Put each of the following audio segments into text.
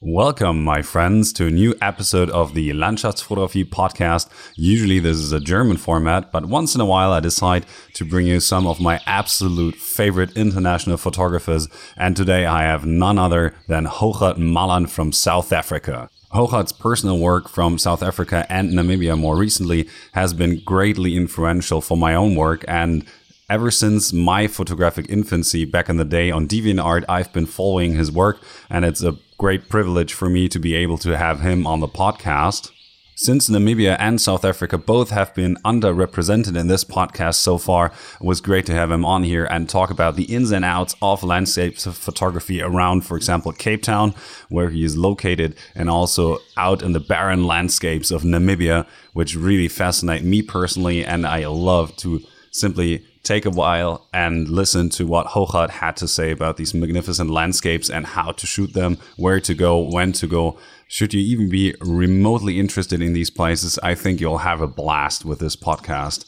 Welcome, my friends, to a new episode of the Landschaftsfotografie podcast. Usually, this is a German format, but once in a while, I decide to bring you some of my absolute favorite international photographers. And today, I have none other than Hougaard Malan from South Africa. Hougaard's personal work from South Africa and Namibia more recently has been greatly influential for my own work and Ever since my photographic infancy back in the day on DeviantArt, I've been following his work, and it's a great privilege for me to be able to have him on the podcast. Since Namibia and South Africa both have been underrepresented in this podcast so far, it was great to have him on here and talk about the ins and outs of landscape photography around, for example, Cape Town, where he is located, and also out in the barren landscapes of Namibia, which really fascinate me personally, and I love to simply take a while and listen to what Hougaard had to say about these magnificent landscapes and how to shoot them, where to go, when to go. Should you even be remotely interested in these places, I think you'll have a blast with this podcast.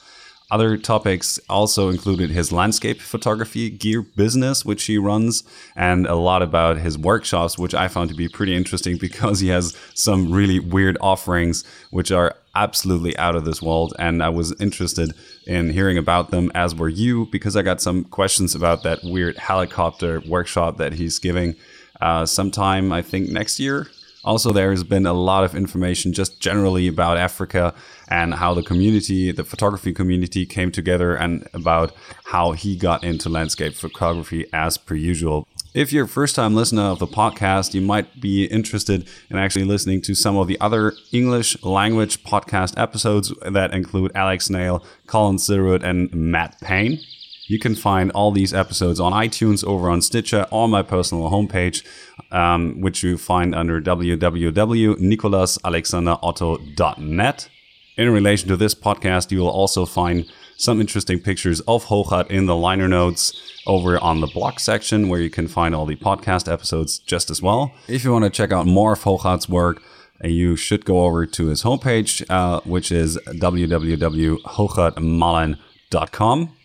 Other topics also included his landscape photography gear business, which he runs, and a lot about his workshops, which I found to be pretty interesting because he has some really weird offerings, which are absolutely out of this world. And I was interested in hearing about them, as were you, because I got some questions about that weird helicopter workshop that he's giving uh, sometime, I think, next year. Also, there's been a lot of information just generally about Africa and how the community, the photography community, came together and about how he got into landscape photography as per usual. If you're a first time listener of the podcast, you might be interested in actually listening to some of the other English language podcast episodes that include Alex Nail, Colin Sillerwood, and Matt Payne. You can find all these episodes on iTunes, over on Stitcher, on my personal homepage, um, which you find under www.nicolasalexanderotto.net. In relation to this podcast, you will also find some interesting pictures of Hougaard in the liner notes over on the blog section, where you can find all the podcast episodes just as well. If you want to check out more of Hougaard's work, uh, you should go over to his homepage, uh, which is www.hougaardmalan.com.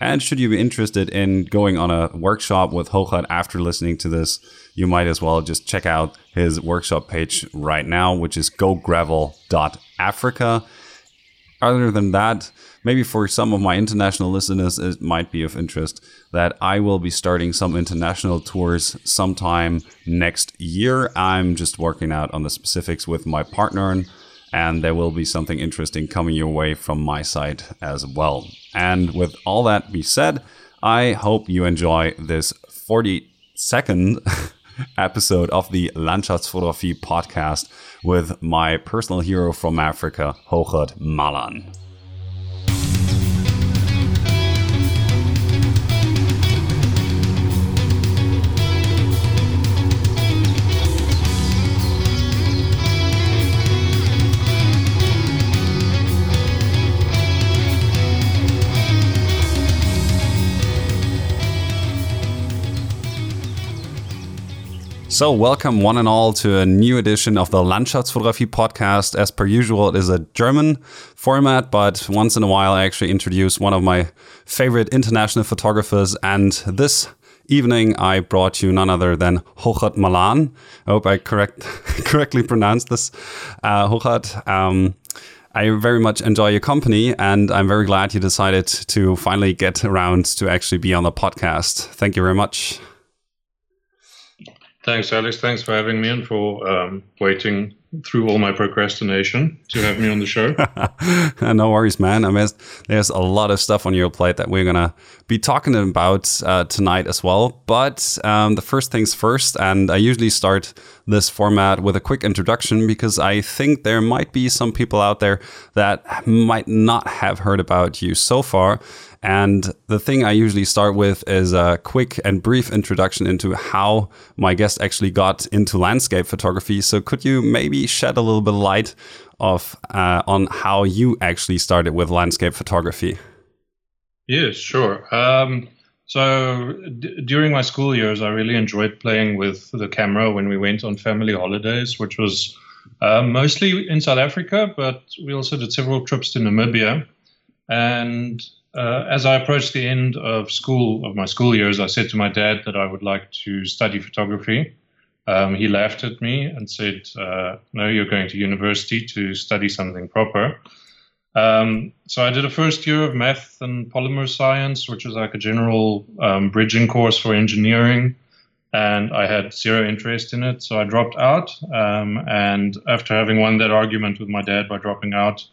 And should you be interested in going on a workshop with Hougaard after listening to this, you might as well just check out his workshop page right now, which is gogravel.africa. Other than that, maybe for some of my international listeners, it might be of interest that I will be starting some international tours sometime next year. I'm just working out on the specifics with my partner and there will be something interesting coming your way from my side as well. And with all that be said, I hope you enjoy this 42nd episode of the Landschaftsfotografie podcast with my personal hero from Africa, Hougaard Malan. So, welcome one and all to a new edition of the Landschaftsfotografie podcast. As per usual, it is a German format, but once in a while, I actually introduce one of my favorite international photographers. And this evening, I brought you none other than Hougaard Malan. I hope I correct correctly pronounced this. Uh, um, I very much enjoy your company, and I'm very glad you decided to finally get around to actually be on the podcast. Thank you very much. Thanks, Alex. Thanks for having me and for um, waiting through all my procrastination to have me on the show. no worries, man. I mean, there's a lot of stuff on your plate that we're gonna be talking about uh, tonight as well. But um, the first things first, and I usually start this format with a quick introduction because I think there might be some people out there that might not have heard about you so far. And the thing I usually start with is a quick and brief introduction into how my guest actually got into landscape photography. So, could you maybe shed a little bit of light of uh, on how you actually started with landscape photography? Yes, sure. Um, so, during my school years, I really enjoyed playing with the camera when we went on family holidays, which was uh, mostly in South Africa, but we also did several trips to Namibia. And uh, as I approached the end of school of my school years, I said to my dad that I would like to study photography. um, he laughed at me and said, uh, "No, you're going to university to study something proper." Um, so I did a first year of math and polymer science, which was like a general um, bridging course for engineering, and I had zero interest in it, so I dropped out. Um, and after having won that argument with my dad by dropping out,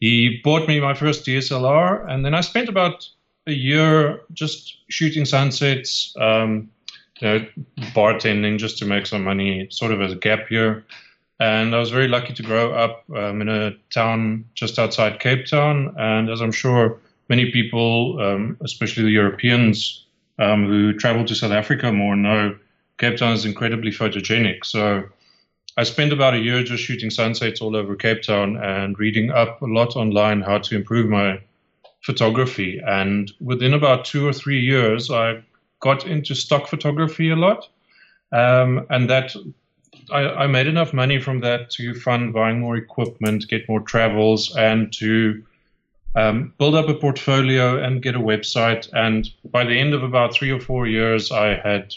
he bought me my first DSLR, and then I spent about a year just shooting sunsets, um, you know, bartending just to make some money, sort of as a gap year. And I was very lucky to grow up um, in a town just outside Cape Town. And as I'm sure many people, um, especially the Europeans um, who travel to South Africa more, know, Cape Town is incredibly photogenic. So I spent about a year just shooting sunsets all over Cape Town and reading up a lot online how to improve my photography. And within about two or three years, I got into stock photography a lot. Um, and that I, I, made enough money from that to fund buying more equipment, get more travels, and to um, build up a portfolio and get a website. And by the end of about three or four years, I had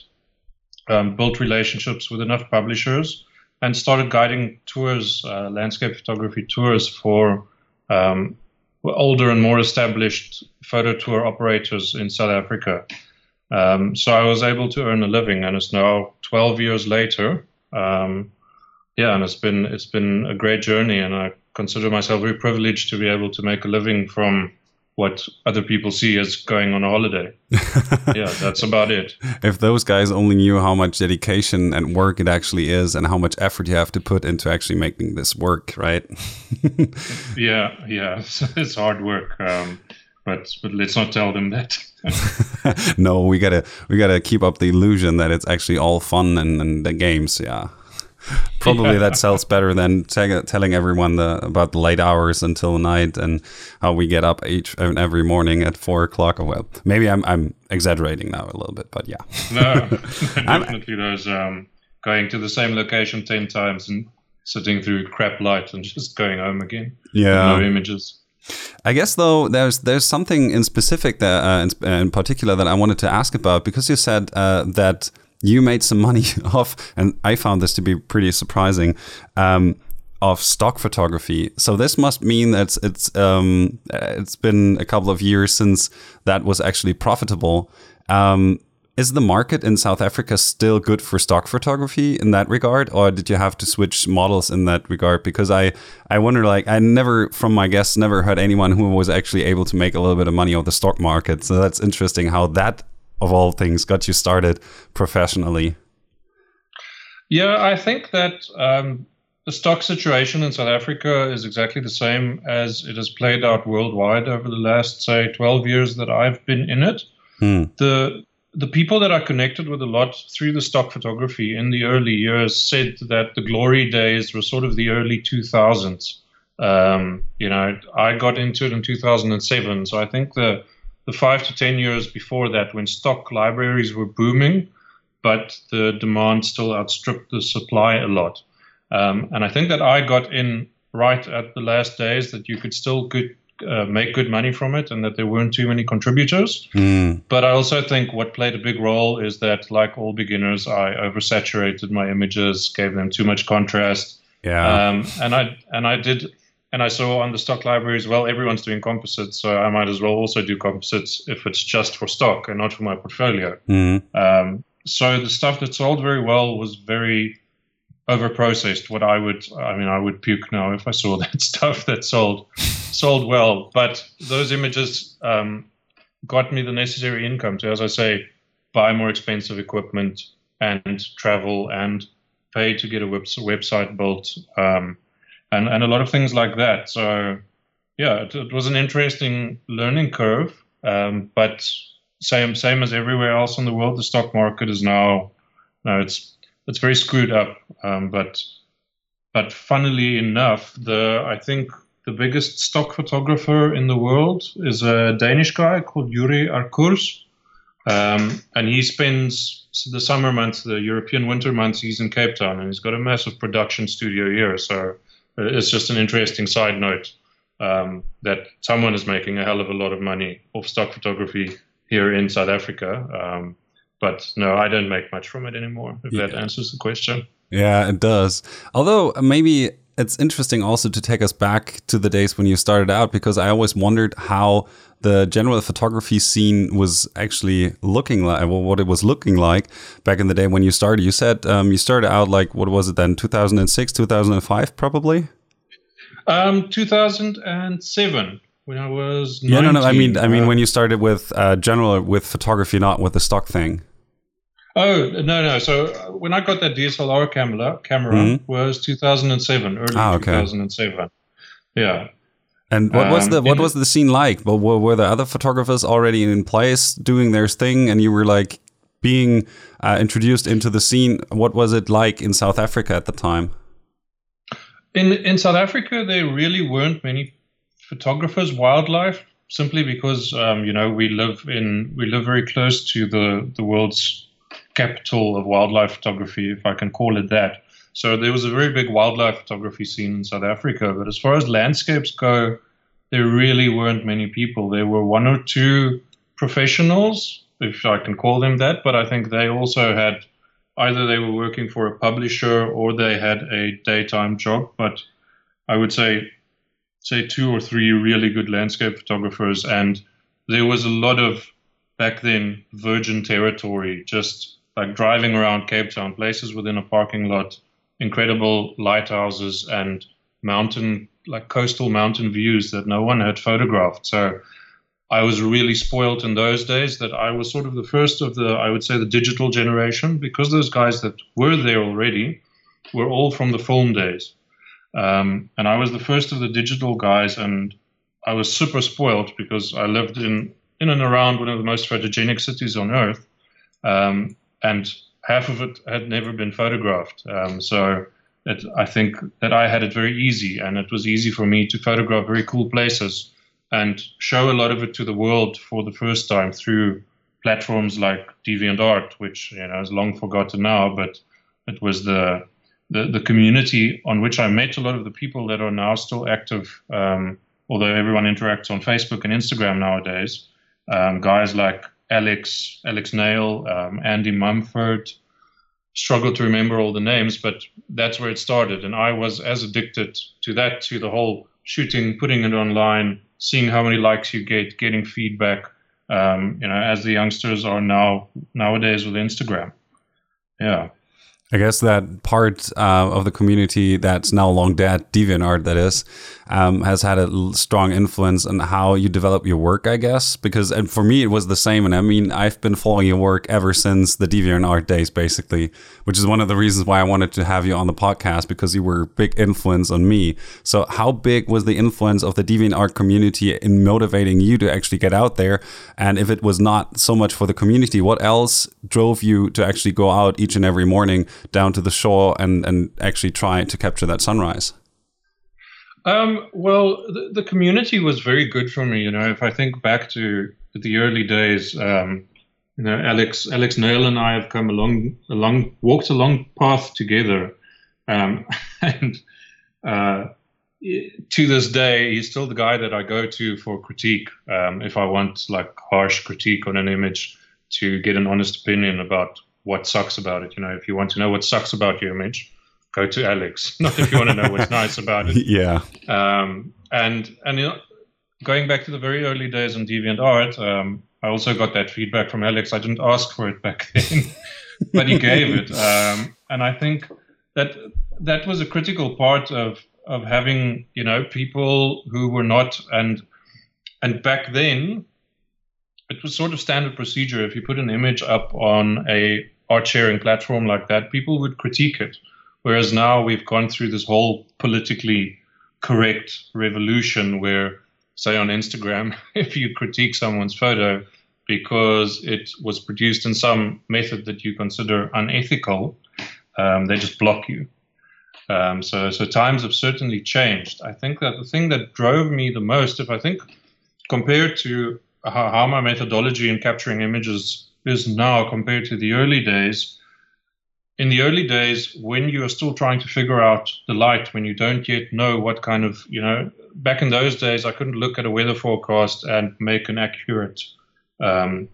um, built relationships with enough publishers and started guiding tours, uh, landscape photography tours for um, older and more established photo tour operators in South Africa. Um, so I was able to earn a living, and it's now 12 years later. Um, yeah, and it's been it's been a great journey, and I consider myself very privileged to be able to make a living from what other people see as going on a holiday. yeah, that's about it. If those guys only knew how much dedication and work it actually is and how much effort you have to put into actually making this work, right? yeah, yeah, it's, hard work. Um, but but let's not tell them that. no, we gotta we gotta keep up the illusion that it's actually all fun and, and the games. Yeah. Probably that sells better than telling everyone the, about the late hours until night and how we get up each every morning at four o'clock. Well, maybe I'm I'm exaggerating now a little bit, but yeah. no, definitely those um, going to the same location ten times and sitting through crap light and just going home again. Yeah, no images. I guess though there's there's something in specific that uh, in, in, particular that I wanted to ask about because you said uh, that you made some money off, and I found this to be pretty surprising. Um, of stock photography, so this must mean that it's it's, um, it's been a couple of years since that was actually profitable. Um, is the market in South Africa still good for stock photography in that regard, or did you have to switch models in that regard? Because I, I wonder, like, I never, from my guests, never heard anyone who was actually able to make a little bit of money on the stock market. So that's interesting how that of all things got you started professionally? Yeah, I think that um, the stock situation in South Africa is exactly the same as it has played out worldwide over the last, say, 12 years that I've been in it. Hmm. The the people that I connected with a lot through the stock photography in the early years said that the glory days were sort of the early 2000s. Um, you know, I got into it in 2007, so I think the the five to 10 years before that when stock libraries were booming, but the demand still outstripped the supply a lot. Um, and I think that I got in right at the last days that you could still good, uh, make good money from it and that there weren't too many contributors. Mm. But I also think what played a big role is that, like all beginners, I oversaturated my images, gave them too much contrast. Yeah. Um, and I and I did and I saw on the stock library as well, everyone's doing composites, so I might as well also do composites if it's just for stock and not for my portfolio. Mm-hmm. Um, so the stuff that sold very well was very over processed. What I would, I mean, I would puke now if I saw that stuff that sold sold well. But those images um, got me the necessary income to, as I say, buy more expensive equipment and travel and pay to get a web- website built. Um, and and a lot of things like that. So yeah, it, it was an interesting learning curve. Um, but same same as everywhere else in the world, the stock market is now now it's it's very screwed up. Um, but but funnily enough, the I think the biggest stock photographer in the world is a Danish guy called Yuri Arcurs. Um, and he spends the summer months, the European winter months, he's in Cape Town, and he's got a massive production studio here. So it's just an interesting side note um, that someone is making a hell of a lot of money off stock photography here in South Africa. Um, but no, I don't make much from it anymore. If yeah. that answers the question. Yeah, it does. Although maybe it's interesting also to take us back to the days when you started out because I always wondered how the general photography scene was actually looking like, well, what it was looking like back in the day when you started. You said um, you started out like, what was it then, 2006, 2005, probably? Um, 2007 when I was 19, yeah no no I mean I mean when you started with uh, general with photography not with the stock thing Oh no no! So uh, when I got that DSLR camera, camera mm-hmm. was 2007, early ah, okay. 2007. Yeah. And what was the um, what was the scene like? Well, were, were there other photographers already in place doing their thing, and you were like being uh, introduced into the scene? What was it like in South Africa at the time? In in South Africa, there really weren't many photographers, wildlife, simply because um, you know we live in we live very close to the the world's capital of wildlife photography, if I can call it that. So there was a very big wildlife photography scene in South Africa. But as far as landscapes go, there really weren't many people. There were one or two professionals, if I can call them that, but I think they also had either they were working for a publisher or they had a daytime job. But I would say say two or three really good landscape photographers and there was a lot of back then virgin territory just like driving around Cape Town, places within a parking lot, incredible lighthouses and mountain, like coastal mountain views that no one had photographed. So I was really spoiled in those days that I was sort of the first of the, I would say, the digital generation because those guys that were there already were all from the film days. Um, and I was the first of the digital guys, and I was super spoiled because I lived in in and around one of the most photogenic cities on earth. Um, and half of it had never been photographed. Um, so it, I think that I had it very easy, and it was easy for me to photograph very cool places and show a lot of it to the world for the first time through platforms like DeviantArt, which you know is long forgotten now, but it was the the, the community on which I met a lot of the people that are now still active, um, although everyone interacts on Facebook and Instagram nowadays. Um, guys like Alex, Alex Nail, um, Andy Mumford. Struggle to remember all the names, but that's where it started. And I was as addicted to that, to the whole shooting, putting it online, seeing how many likes you get, getting feedback. Um, you know, as the youngsters are now nowadays with Instagram. Yeah. I guess that part uh, of the community that's now long dead, DeviantArt, that is, um, has had a strong influence on how you develop your work, I guess. Because and for me, it was the same. And I mean, I've been following your work ever since the DeviantArt days, basically, which is one of the reasons why I wanted to have you on the podcast because you were a big influence on me. So, how big was the influence of the DeviantArt community in motivating you to actually get out there? And if it was not so much for the community, what else drove you to actually go out each and every morning? down to the shore and, and actually try to capture that sunrise? Um, well, the, the, community was very good for me. You know, if I think back to the early days, um, you know, Alex Alex Nail and I have come along along walked a long path together, um, and uh, to this day, he's still the guy that I go to for critique. Um, if I want like harsh critique on an image to get an honest opinion about what sucks about it. You know, if you want to know what sucks about your image, go to Alex. Not if you want to know what's nice about it. Yeah. Um, and and you know, going back to the very early days on DeviantArt, um, I also got that feedback from Alex. I didn't ask for it back then, but he gave it. Um, and I think that that was a critical part of of having you know people who were not and and back then it was sort of standard procedure if you put an image up on a art sharing platform like that, people would critique it. Whereas now we've gone through this whole politically correct revolution where, say, on Instagram, if you critique someone's photo because it was produced in some method that you consider unethical, um, they just block you. Um, so, so times have certainly changed. I think that the thing that drove me the most, if I think compared to how, how my methodology in capturing images is now compared to the early days. In the early days, when you are still trying to figure out the light, when you don't yet know what kind of, you know, back in those days, I couldn't look at a weather forecast and make an accurate um,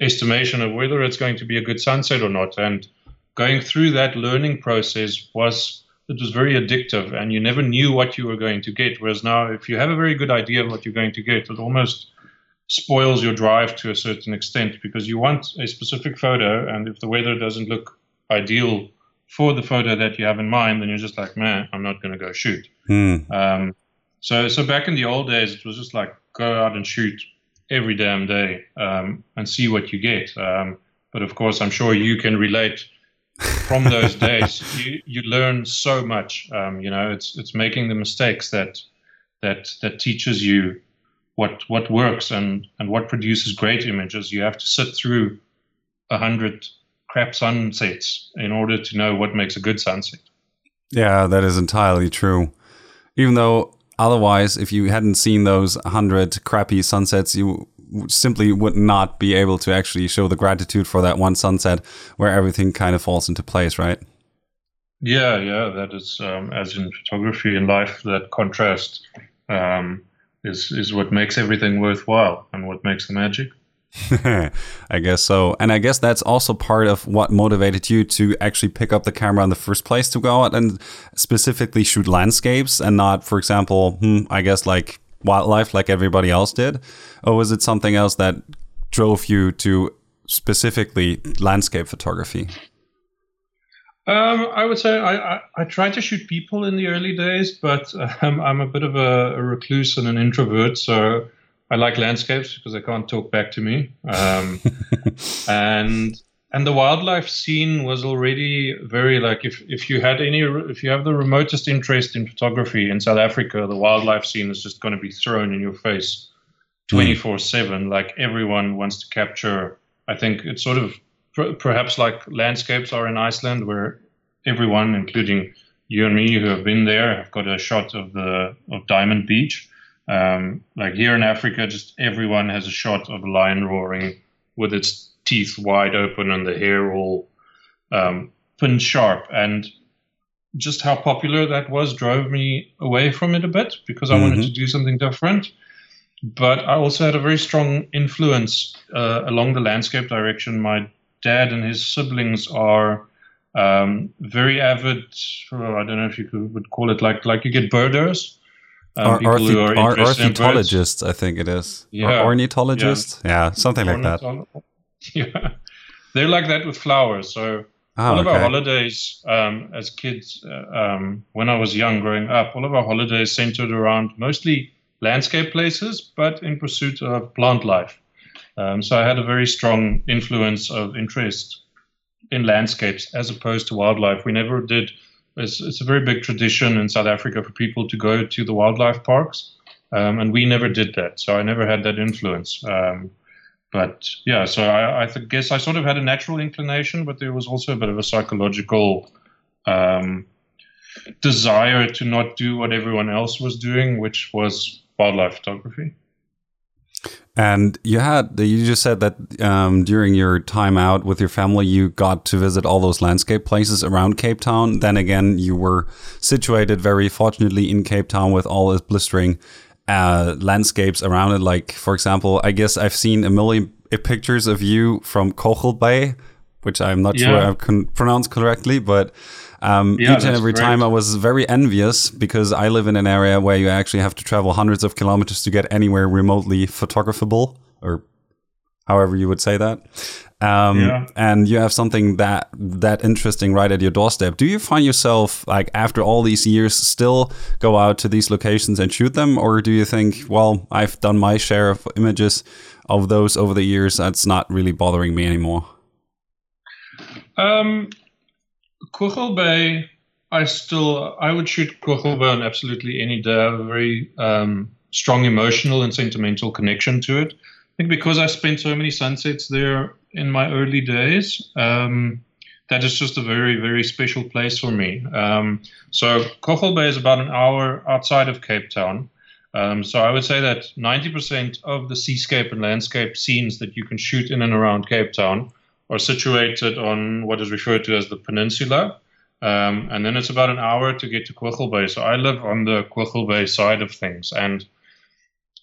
estimation of whether it's going to be a good sunset or not. And going through that learning process was it was very addictive, and you never knew what you were going to get. Whereas now, if you have a very good idea of what you're going to get, it almost spoils your drive to a certain extent because you want a specific photo, and if the weather doesn't look ideal for the photo that you have in mind, then you're just like, man, I'm not going to go shoot. Mm. Um, so, so back in the old days, it was just like go out and shoot every damn day um, and see what you get. Um, but of course, I'm sure you can relate. From those days, you, you learn so much. Um, you know, it's it's making the mistakes that that that teaches you what what works and and what produces great images. You have to sit through a hundred crap sunsets in order to know what makes a good sunset. Yeah, that is entirely true. Even though otherwise, if you hadn't seen those hundred crappy sunsets, you simply would not be able to actually show the gratitude for that one sunset where everything kind of falls into place, right? Yeah, yeah, that is um, as in photography and life, that contrast um, is is what makes everything worthwhile and what makes the magic. I guess so. And I guess that's also part of what motivated you to actually pick up the camera in the first place to go out and specifically shoot landscapes and not, for example, hmm, I guess like wildlife like everybody else did? Or was it something else that drove you to specifically landscape photography? Um, I would say I, I, I, tried to shoot people in the early days, but um, I'm a bit of a, a, recluse and an introvert, so I like landscapes because they can't talk back to me. Um, and and the wildlife scene was already very like if if you had any if you have the remotest interest in photography in South Africa, the wildlife scene is just going to be thrown in your face, twenty four seven. Like everyone wants to capture. I think it's sort of perhaps like landscapes are in Iceland, where everyone, including you and me who have been there, have got a shot of the of Diamond Beach. Um, like here in Africa, just everyone has a shot of a lion roaring with its teeth wide open and the hair all um, pin sharp. And just how popular that was drove me away from it a bit because I mm-hmm. wanted to do something different. But I also had a very strong influence uh, along the landscape direction. My dad and his siblings are um, very avid. I don't know if you could, would call it like like you get birders. Um, people who are ornithologists, I think it is. Yeah, or ornithologists. Yeah. yeah, something like that. yeah, they're like that with flowers. So oh, all of okay. our holidays um, as kids, uh, um, when I was young, growing up, all of our holidays centered around mostly landscape places, but in pursuit of plant life. Um, so I had a very strong influence of interest in landscapes as opposed to wildlife. We never did. It's, it's a very big tradition in South Africa for people to go to the wildlife parks, um, and we never did that. So I never had that influence. Um, but yeah, so I, I guess I sort of had a natural inclination, but there was also a bit of a psychological um, desire to not do what everyone else was doing, which was wildlife photography. And you had you just said that um, during your time out with your family, you got to visit all those landscape places around Cape Town. Then again, you were situated very fortunately in Cape Town with all its blistering uh, landscapes around it. Like, for example, I guess I've seen a million pictures of you from Kogel Bay, which I'm not yeah. sure I can pronounce correctly, but um, yeah, each and every great. time I was very envious because I live in an area where you actually have to travel hundreds of kilometers to get anywhere remotely photographable or however you would say that. Um, yeah. And you have something that that interesting right at your doorstep. Do you find yourself like after all these years still go out to these locations and shoot them, or do you think, well, I've done my share of images of those over the years. That's not really bothering me anymore. Um, Kogel Bay, I still I would shoot Kogel Bay on absolutely any day. I have a very um, strong emotional and sentimental connection to it. I think because I spent so many sunsets there in my early days, um, that is just a very, very special place for me. Um, so Kogel Bay is about an hour outside of Cape Town. Um, so I would say that 90% of the seascape and landscape scenes that you can shoot in and around Cape Town are situated on what is referred to as the peninsula. Um, and then it's about an hour to get to Kogel Bay. So I live on the Kogel Bay side of things. And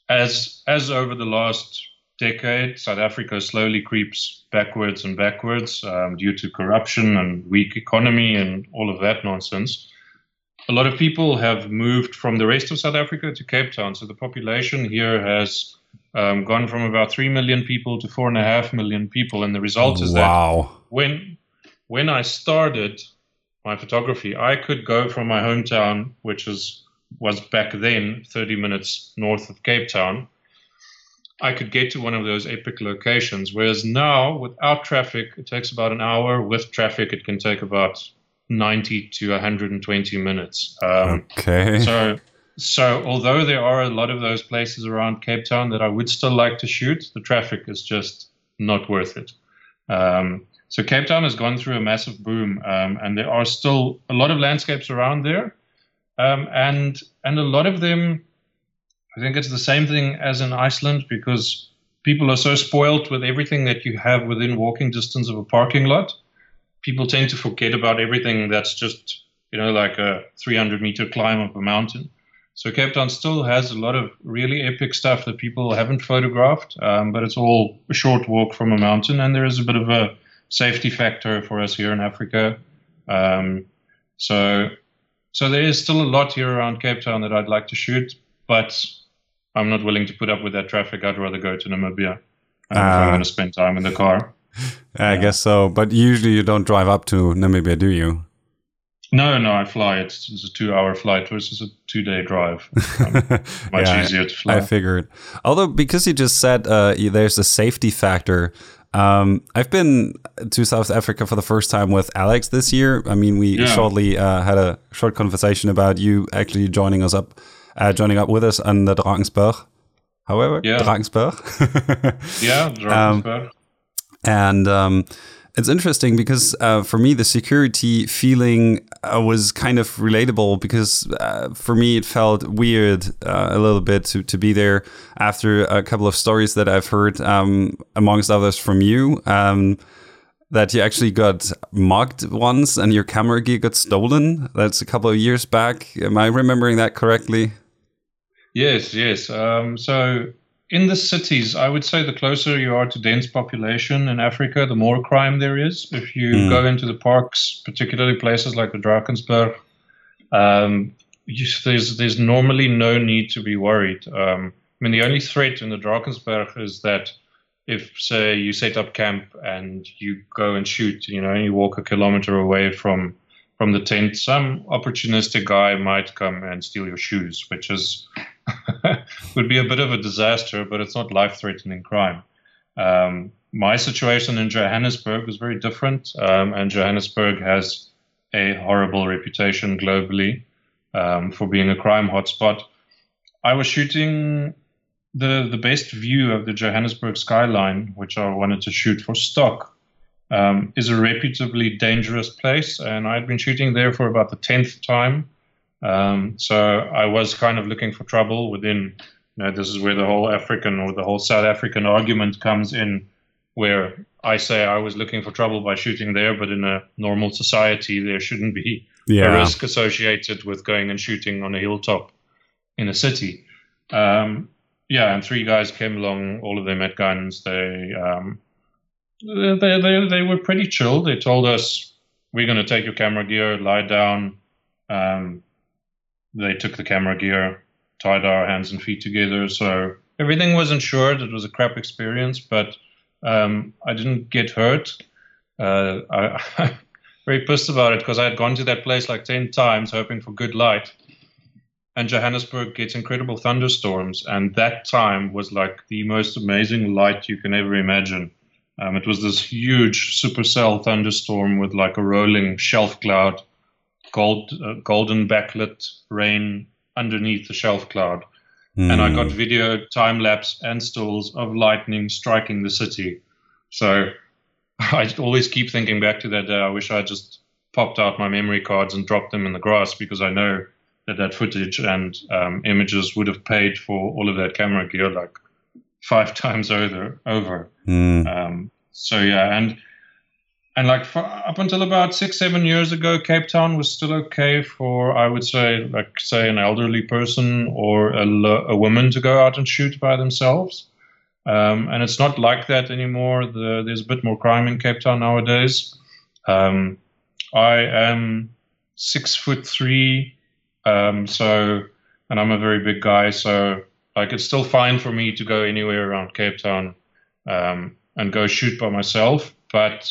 as as over the last decade, South Africa slowly creeps backwards and backwards um, due to corruption and weak economy and all of that nonsense. A lot of people have moved from the rest of South Africa to Cape Town, so the population here has um, gone from about three million people to four and a half million people, and the result is wow. that when when I started my photography, I could go from my hometown, which was was back then 30 minutes north of Cape Town. I could get to one of those epic locations, whereas now, without traffic, it takes about an hour. With traffic, it can take about 90 to 120 minutes. Um, okay. So so, although there are a lot of those places around Cape Town that I would still like to shoot, the traffic is just not worth it. Um, so, Cape Town has gone through a massive boom, um, and there are still a lot of landscapes around there, um, and and a lot of them. I think it's the same thing as in Iceland because people are so spoilt with everything that you have within walking distance of a parking lot. People tend to forget about everything that's just you know like a 300 meter climb up a mountain. So Cape Town still has a lot of really epic stuff that people haven't photographed, um, but it's all a short walk from a mountain, and there is a bit of a safety factor for us here in Africa. Um, so, so there is still a lot here around Cape Town that I'd like to shoot, but I'm not willing to put up with that traffic. I'd rather go to Namibia um, uh, if I'm ah. going to spend time in the car. I guess so, but usually you don't drive up to Namibia, do you? No, no, I fly. It's, it's a two-hour flight versus a two-day drive. Um, much yeah, easier to fly. I figured. Although, because you just said uh, there's a safety factor. Um, I've been to South Africa for the first time with Alex this year. I mean, we yeah. shortly uh, had a short conversation about you actually joining us up, uh, joining up with us on the Drakensberg. However, yeah. Drakensberg. yeah, Drakensberg. Um, and um, it's interesting because uh, for me the security feeling uh, was kind of relatable because uh, for me it felt weird uh, a little bit to, to be there after a couple of stories that I've heard um, amongst others from you um, that you actually got mugged once and your camera gear got stolen. That's a couple of years back. Am I remembering that correctly? Yes yes. Um, so in the cities, I would say the closer you are to dense population in Africa, the more crime there is. If you mm. go into the parks, particularly places like the Drakensberg, um, you, there's there's normally no need to be worried. Um, I mean, the only threat in the Drakensberg is that if, say, you set up camp and you go and shoot, you know, and you walk a kilometer away from from the tent, some opportunistic guy might come and steal your shoes, which is would be a bit of a disaster, but it's not life-threatening crime. Um, my situation in Johannesburg was very different, um, and Johannesburg has a horrible reputation globally um, for being a crime hotspot. I was shooting the the best view of the Johannesburg skyline, which I wanted to shoot for stock um, is a reputably dangerous place, and I'd been shooting there for about the tenth time. Um, so I was kind of looking for trouble within. You know, this is where the whole African or the whole South African argument comes in, where I say I was looking for trouble by shooting there, but in a normal society there shouldn't be yeah. a risk associated with going and shooting on a hilltop in a city. Um, yeah, and three guys came along, all of them had guns. They um, they, they, they were pretty chill. They told us, we're going to take your camera gear, lie down. Um, they took the camera gear, tied our hands and feet together. So everything was insured. It was a crap experience, but um, I didn't get hurt. Uh, I, am very pissed about it because I had gone to that place like 10 times hoping for good light. And Johannesburg gets incredible thunderstorms. And that time was like the most amazing light you can ever imagine. Um, it was this huge supercell thunderstorm with like a rolling shelf cloud, gold, uh, golden backlit rain underneath the shelf cloud. Mm. And I got hmm. video time lapse and stills of lightning striking the city. So I always keep thinking back to that day. I wish I just popped out my memory cards and dropped them in the grass because I know that that footage and um, images would have paid for all of that camera gear like five times over. over. Mm. Um, so yeah, and and like for, up until about six seven years ago, Cape Town was still okay for I would say like say an elderly person or a, a woman to go out and shoot by themselves. Um, and it's not like that anymore. The, there's a bit more crime in Cape Town nowadays. Um, I am six foot three, um, so and I'm a very big guy, so like it's still fine for me to go anywhere around Cape Town um, and go shoot by myself, but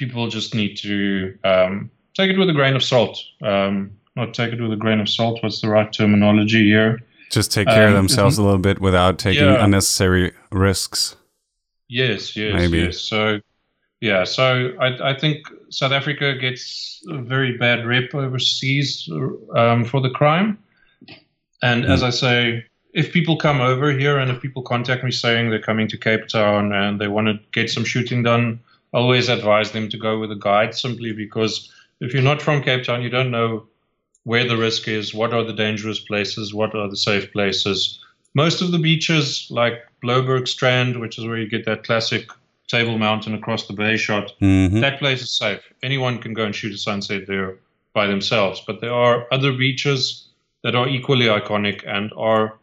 people just need to um, take it with a grain of salt. Um, not take it with a grain of salt. What's the right terminology here? Just take care of um, themselves a little bit without taking yeah. unnecessary risks. Yes, yes, Maybe. yes. So, yeah, so I, I think South Africa gets a very bad rep overseas um, for the crime. And mm. as I say, if people come over here and if people contact me saying they're coming to Cape Town and they want to get some shooting done, I always advise them to go with a guide simply because if you're not from Cape Town, you don't know where the risk is, what are the dangerous places, what are the safe places. Most of the beaches, like Blouberg Strand, which is where you get that classic Table Mountain across the bay shot, mm-hmm. that place is safe. Anyone can go and shoot a sunset there by themselves. But there are other beaches that are equally iconic and are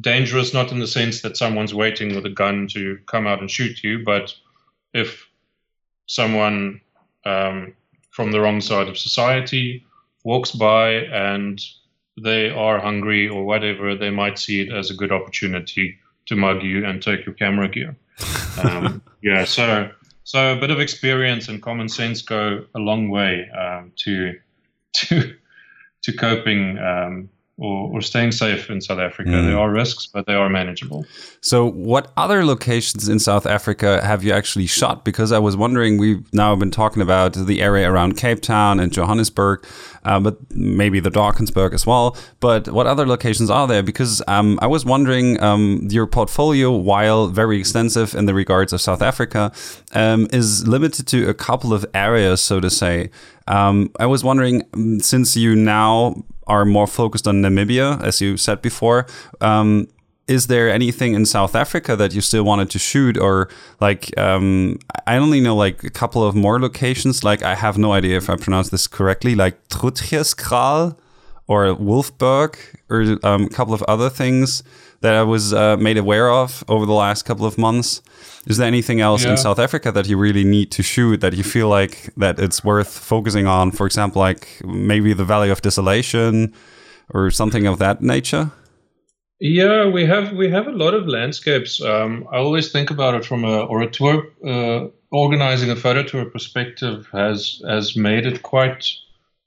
dangerous, not in the sense that someone's waiting with a gun to come out and shoot you, but if someone um, from the wrong side of society walks by and they are hungry or whatever, they might see it as a good opportunity to mug you and take your camera gear. Um, yeah, so so a bit of experience and common sense go a long way um, to to to coping um, or, or staying safe in South Africa. Mm. There are risks, but they are manageable. So, what other locations in South Africa have you actually shot? Because I was wondering, we've now been talking about the area around Cape Town and Johannesburg, uh, but maybe the Drakensberg as well. But what other locations are there? Because um, I was wondering, um, your portfolio, while very extensive in the regards of South Africa, um, is limited to a couple of areas, so to say. Um, I was wondering, mm, since you now are more focused on Namibia, as you said before. Um, is there anything in South Africa that you still wanted to shoot, or like um, I only know like a couple of more locations. Like I have no idea if I pronounce this correctly, like Truitjieskraal or Wolfberg, or um, a couple of other things that I was uh, made aware of over the last couple of months. Is there anything else yeah. in South Africa that you really need to shoot that you feel like that it's worth focusing on? For example, like maybe the Valley of Desolation or something of that nature. Yeah, we have we have a lot of landscapes. Um, I always think about it from a or a tour uh, organizing a photo tour perspective has has made it quite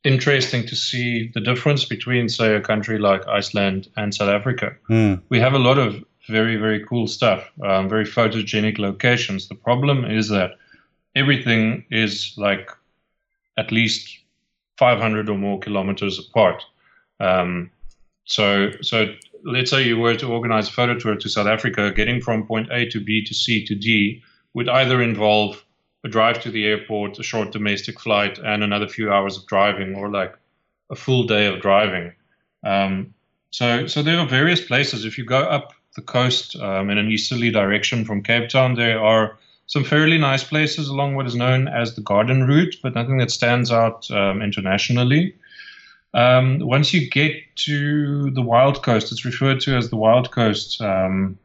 interesting to see the difference between, say, a country like Iceland and South Africa. Mm. We have a lot of very, very cool stuff, um, very photogenic locations. The problem is that everything is like at least 500 or more kilometers apart. Um, so, so let's say you were to organize a photo tour to South Africa, getting from point A to B to C to D would either involve a drive to the airport, a short domestic flight, and another few hours of driving, or like a full day of driving. Um, so, so there are various places. If you go up the coast um, in an easterly direction from Cape Town, there are some fairly nice places along what is known as the Garden Route, but nothing that stands out um, internationally. Um, once you get to the Wild Coast, it's referred to as the Wild Coast, um,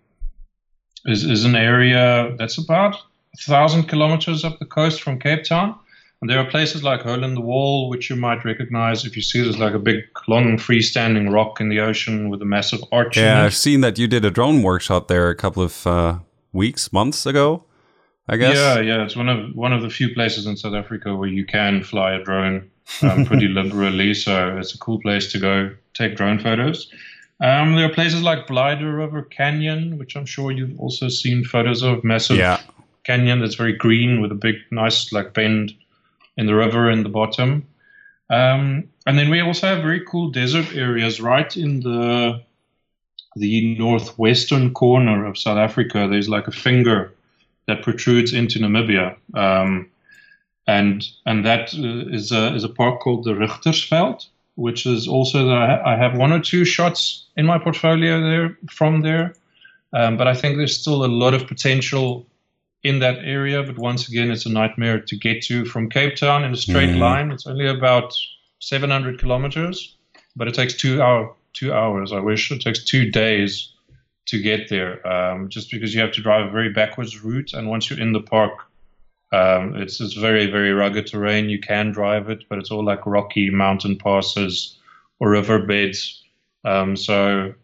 is, is an area that's about thousand kilometers up the coast from Cape Town. And there are places like Hole in the Wall, which you might recognize if you see there's like a big, long, freestanding rock in the ocean with a massive arch. Yeah, I've seen that you did a drone workshop there a couple of uh, weeks, months ago. I guess. Yeah, yeah, it's one of one of the few places in South Africa where you can fly a drone um, pretty liberally. So it's a cool place to go take drone photos. Um, there are places like Blyde River Canyon, which I'm sure you've also seen photos of, massive yeah canyon that's very green with a big, nice like bend in the river in the bottom. Um, and then we also have very cool desert areas right in the the northwestern corner of South Africa. There's like a finger that protrudes into Namibia, um, and and that uh, a is a park called the Richtersveld, which is also the, I have one or two shots in my portfolio there from there, um, but I think there's still a lot of potential in that area, but once again, it's a nightmare to get to from Cape Town in a straight mm. line. It's only about 700 kilometers, but it takes two hour two hours. I wish it takes two days to get there, um, just because you have to drive a very backwards route. And once you're in the park, um, it's, it's very, very rugged terrain. You can drive it, but it's all like rocky mountain passes or river beds. Um, so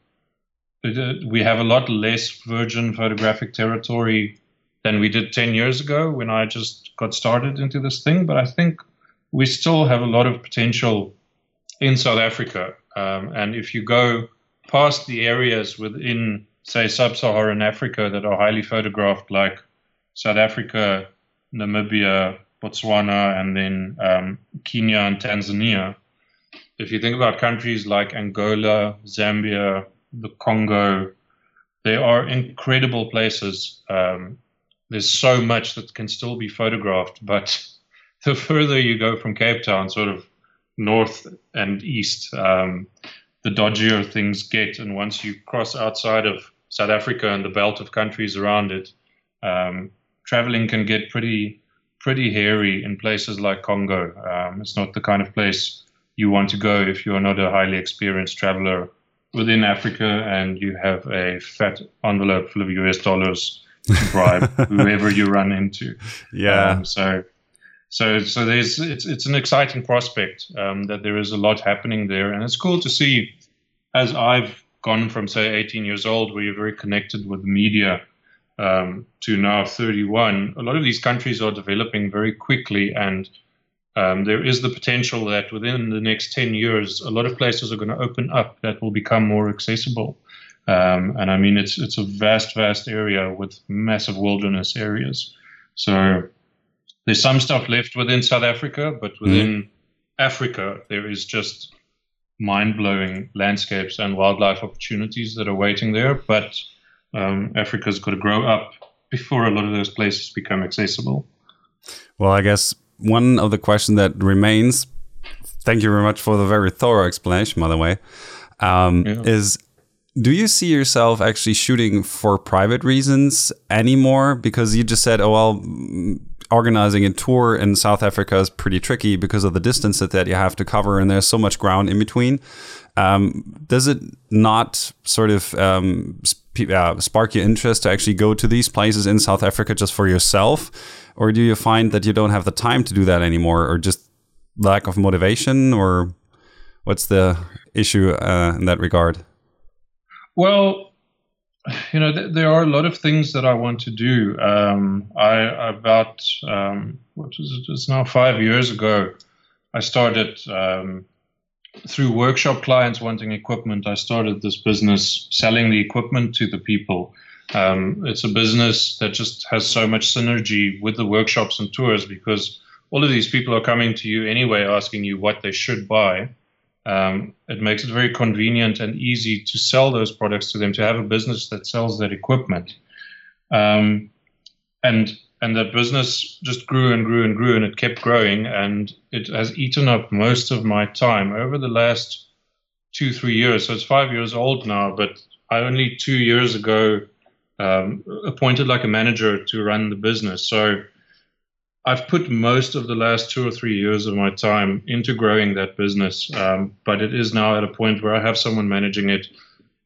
it, we have a lot less virgin photographic territory than we did 10 years ago when I just got started into this thing. But I think we still have a lot of potential in South Africa. Um, and if you go past the areas within, say, sub Saharan Africa that are highly photographed, like South Africa, Namibia, Botswana, and then um, Kenya and Tanzania, if you think about countries like Angola, Zambia, the Congo, they are incredible places. Um, there's so much that can still be photographed, but the further you go from Cape Town, sort of north and east, um, the dodgier things get. And once you cross outside of South Africa and the belt of countries around it, um, traveling can get pretty pretty hairy in places like Congo. Um, it's not the kind of place you want to go if you are not a highly experienced traveler within Africa and you have a fat envelope full of US dollars to bribe whoever you run into. Yeah. Um, so, so, so there's it's it's an exciting prospect um, that there is a lot happening there, and it's cool to see. As I've gone from say 18 years old, where you're very connected with media, um, to now 31, a lot of these countries are developing very quickly and um, there is the potential that within the next 10 years, a lot of places are going to open up that will become more accessible. Um, and I mean, it's it's a vast, vast area with massive wilderness areas. So there's some stuff left within South Africa, but within mm. Africa, there is just mind blowing landscapes and wildlife opportunities that are waiting there. But um, Africa's got to grow up before a lot of those places become accessible. Well, I guess one of the questions that remains, thank you very much for the very thorough explanation, by the way, um, yeah. is do you see yourself actually shooting for private reasons anymore? Because you just said, oh, well, organizing a tour in South Africa is pretty tricky because of the distance that you have to cover, and there's so much ground in between. Um, does it not sort of um, sp uh, spark your interest to actually go to these places in South Africa just for yourself? or do you find that you don't have the time to do that anymore or just lack of motivation or what's the issue uh, in that regard well you know th there are a lot of things that i want to do. Um, i about um, what was it? It's now five years ago i started um, through workshop clients wanting equipment i started this business selling the equipment to the people. Um, it's a business that just has so much synergy with the workshops and tours because all of these people are coming to you anyway, asking you what they should buy. Um, it makes it very convenient and easy to sell those products to them, to have a business that sells that equipment. Um, and and that business just grew and grew and grew, and it kept growing, and it has eaten up most of my time over the last two, three years. So it's five years old now, but I only two years ago um, appointed like a manager to run the business. So I've put most of the last two or three years of my time into growing that business, um, but it is now at a point where I have someone managing it,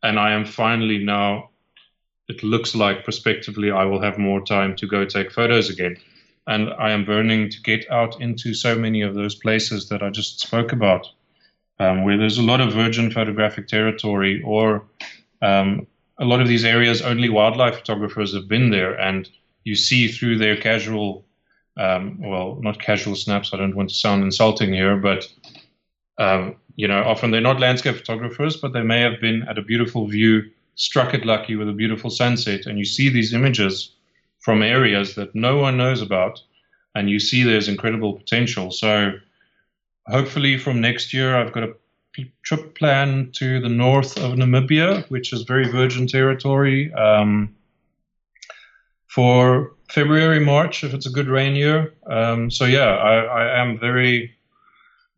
and I am finally now. It looks like prospectively I will have more time to go take photos again, and I am burning to get out into so many of those places that I just spoke about, um, where there's a lot of virgin photographic territory or um, a lot of these areas, only wildlife photographers have been there, and you see through their casual, um, well, not casual snaps. I don't want to sound insulting here, but um, you know, often they're not landscape photographers, but they may have been at a beautiful view, struck it lucky with a beautiful sunset, and you see these images from areas that no one knows about, and you see there's incredible potential. So, hopefully, from next year, I've got a trip plan to the north of Namibia, which is very virgin territory, um, for February, March, if it's a good rain year. Um, so, yeah, I, I, am very,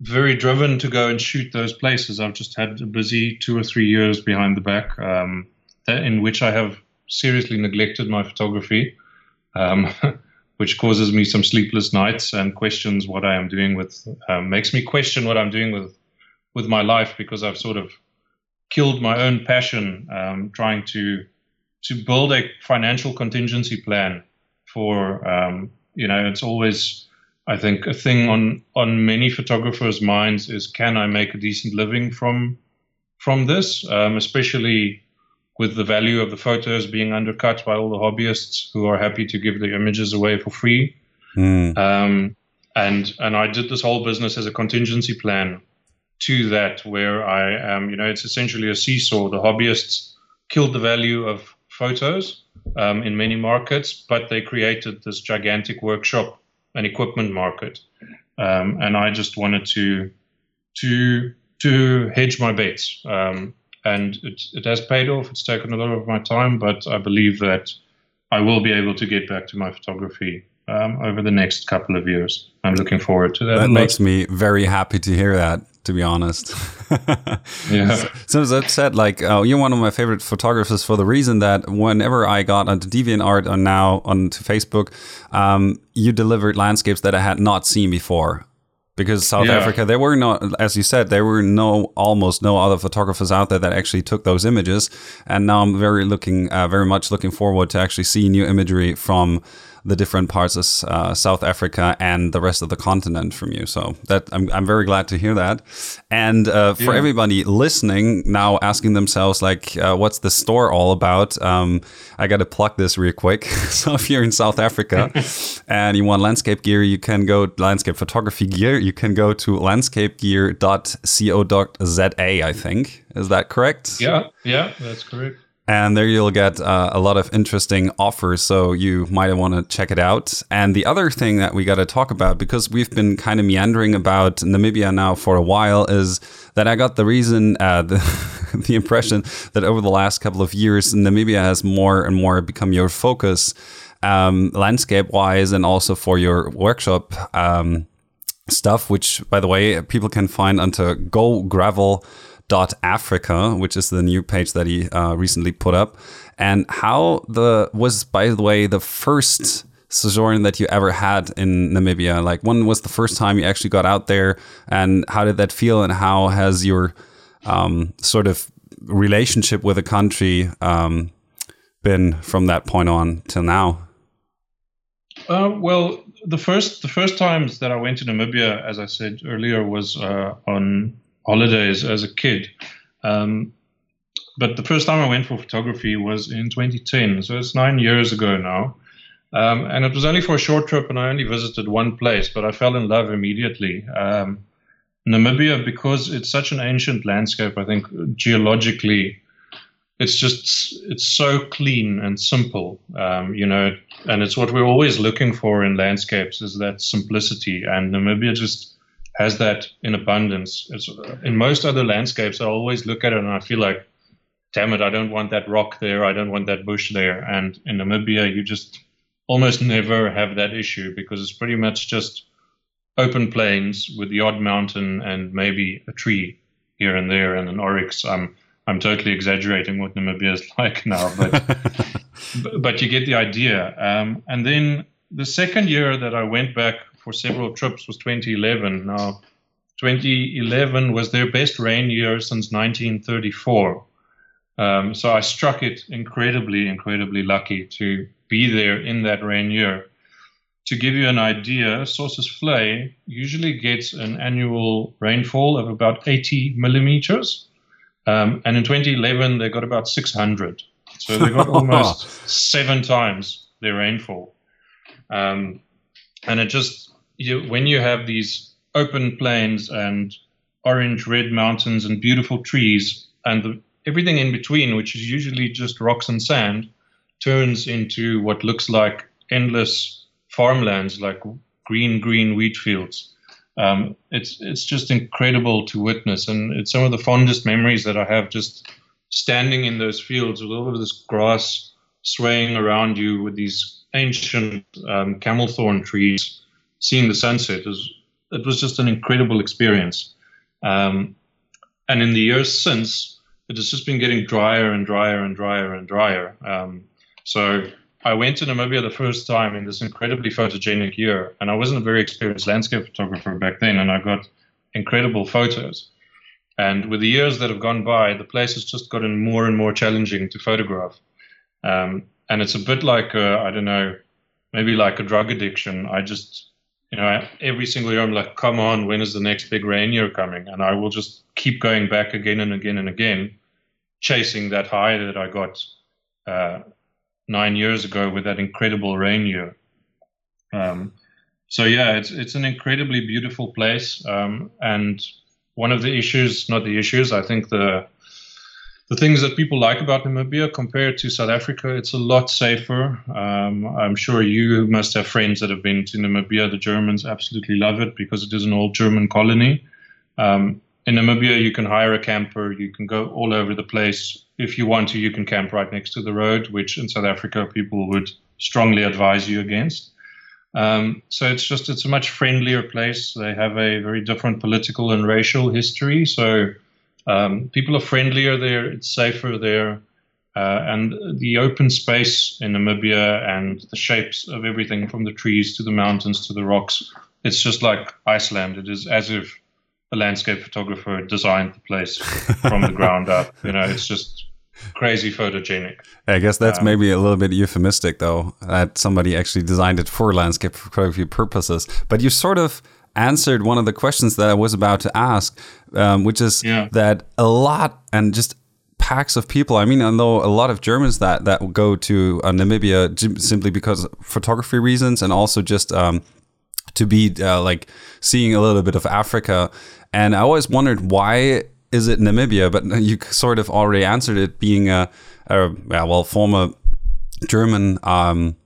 very driven to go and shoot those places. I've just had a busy two or three years behind the back um, in which I have seriously neglected my photography. Um, which causes me some sleepless nights and questions what I am doing with, um, makes me question what I'm doing with with my life because I've sort of killed my own passion um, trying to to build a financial contingency plan for um, you know it's always I think a thing on on many photographers' minds is can I make a decent living from from this, um, especially with the value of the photos being undercut by all the hobbyists who are happy to give their images away for free. Mm. Um, and and I did this whole business as a contingency plan to that, where I am, you know, it's essentially a seesaw. The hobbyists killed the value of photos um, in many markets, but they created this gigantic workshop and equipment market. Um, and I just wanted to to to hedge my bets. Um, and it, it has paid off. It's taken a lot of my time, but I believe that I will be able to get back to my photography um, over the next couple of years. I'm looking forward to that. That makes me very happy to hear that. To be honest, yeah. So, so that said, like uh, you're one of my favorite photographers for the reason that whenever I got onto DeviantArt or now onto Facebook, um, you delivered landscapes that I had not seen before because South yeah. Africa, there were not, as you said, there were no almost no other photographers out there that actually took those images. And now I'm very looking, uh, very much looking forward to actually see new imagery from the different parts of uh, South Africa and the rest of the continent from you. So that I'm, I'm very glad to hear that. And uh, for yeah. everybody listening now, asking themselves like, uh, what's the store all about? Um, I got to plug this real quick. so if you're in South Africa and you want landscape gear, you can go landscape photography gear. You can go to landscapegear.co.za. I think is that correct? Yeah, yeah, that's correct and there you'll get uh, a lot of interesting offers so you might want to check it out. And the other thing that we got to talk about because we've been kind of meandering about namibia now for a while is that i got the reason uh, the, the impression that over the last couple of years namibia has more and more become your focus um, landscape wise and also for your workshop um, stuff which by the way people can find onto go gravel dot Africa, which is the new page that he uh, recently put up, and how the was by the way the first sojourn that you ever had in Namibia. Like when was the first time you actually got out there, and how did that feel, and how has your um, sort of relationship with the country um, been from that point on till now? Uh, well, the first the first times that I went to Namibia, as I said earlier, was uh, on holidays as a kid. Um, but the first time I went for photography was in 2010, so it's nine years ago now. Um, and it was only for a short trip, and I only visited one place, but I fell in love immediately. Um, Namibia, because it's such an ancient landscape, I think geologically, it's just it's so clean and simple, um, you know, and it's what we're always looking for in landscapes is that simplicity. And Namibia just has that in abundance. It's, in most other landscapes, I always look at it and I feel like, damn it, I don't want that rock there. I don't want that bush there. And in Namibia, you just almost never have that issue because it's pretty much just open plains with the odd mountain and maybe a tree here and there and an oryx. I'm I'm totally exaggerating what Namibia is like now, but but you get the idea. Um, and then the second year that I went back for several trips was 2011. Now, 2011 was their best rain year since 1934. Um, so I struck it incredibly, incredibly lucky to be there in that rain year. To give you an idea, Sossusvlei usually gets an annual rainfall of about 80 millimeters. Um, and in 2011, they got about 600. So they got almost seven times their rainfall. Um, and it just you, when you have these open plains and orange red mountains and beautiful trees and the, everything in between, which is usually just rocks and sand, turns into what looks like endless farmlands, like green, green wheat fields. Um, it's it's just incredible to witness, and it's some of the fondest memories that I have just standing in those fields with all of this grass swaying around you with these ancient um, camel thorn trees seeing the sunset was it was just an incredible experience. Um, and in the years since, it has just been getting drier and drier and drier and drier. Um, so I went to Namibia the first time in this incredibly photogenic year, and I wasn't a very experienced landscape photographer back then, and I got incredible photos. And with the years that have gone by, the place has just gotten more and more challenging to photograph. Um, and it's a bit like I don't know, maybe like a drug addiction. I just you know every single year I'm like, come on, when is the next big rain year coming? And I will just keep going back again and again and again, chasing that high that I got uh, nine years ago with that incredible rain year. Um, so yeah, it's it's an incredibly beautiful place, um, and one of the issues, not the issues, I think the the things that people like about Namibia compared to South Africa, it's a lot safer. Um, I'm sure you must have friends that have been to Namibia. The Germans absolutely love it because it is an old German colony. Um, in Namibia, you can hire a camper, you can go all over the place. If you want to, you can camp right next to the road, which in South Africa people would strongly advise you against. Um, so it's just it's a much friendlier place. They have a very different political and racial history. So um, people are friendlier there. It's safer there. Uh, and the open space in Namibia and the shapes of everything from the trees to the mountains to the rocks, it's just like Iceland. It is as if a landscape photographer designed the place from the ground up. You know, it's just crazy photogenic. I guess that's um, maybe a little bit euphemistic, though, that somebody actually designed it for landscape photography purposes. But you sort of answered one of the questions that I was about to ask, um, which is yeah. that a lot and just packs of people. I mean, I know a lot of Germans that that go to uh, Namibia simply because photography reasons, and also just um, to be uh, like seeing a little bit of Africa. And I always wondered why is it Namibia, but you sort of already answered it, being a, a well former German. Um,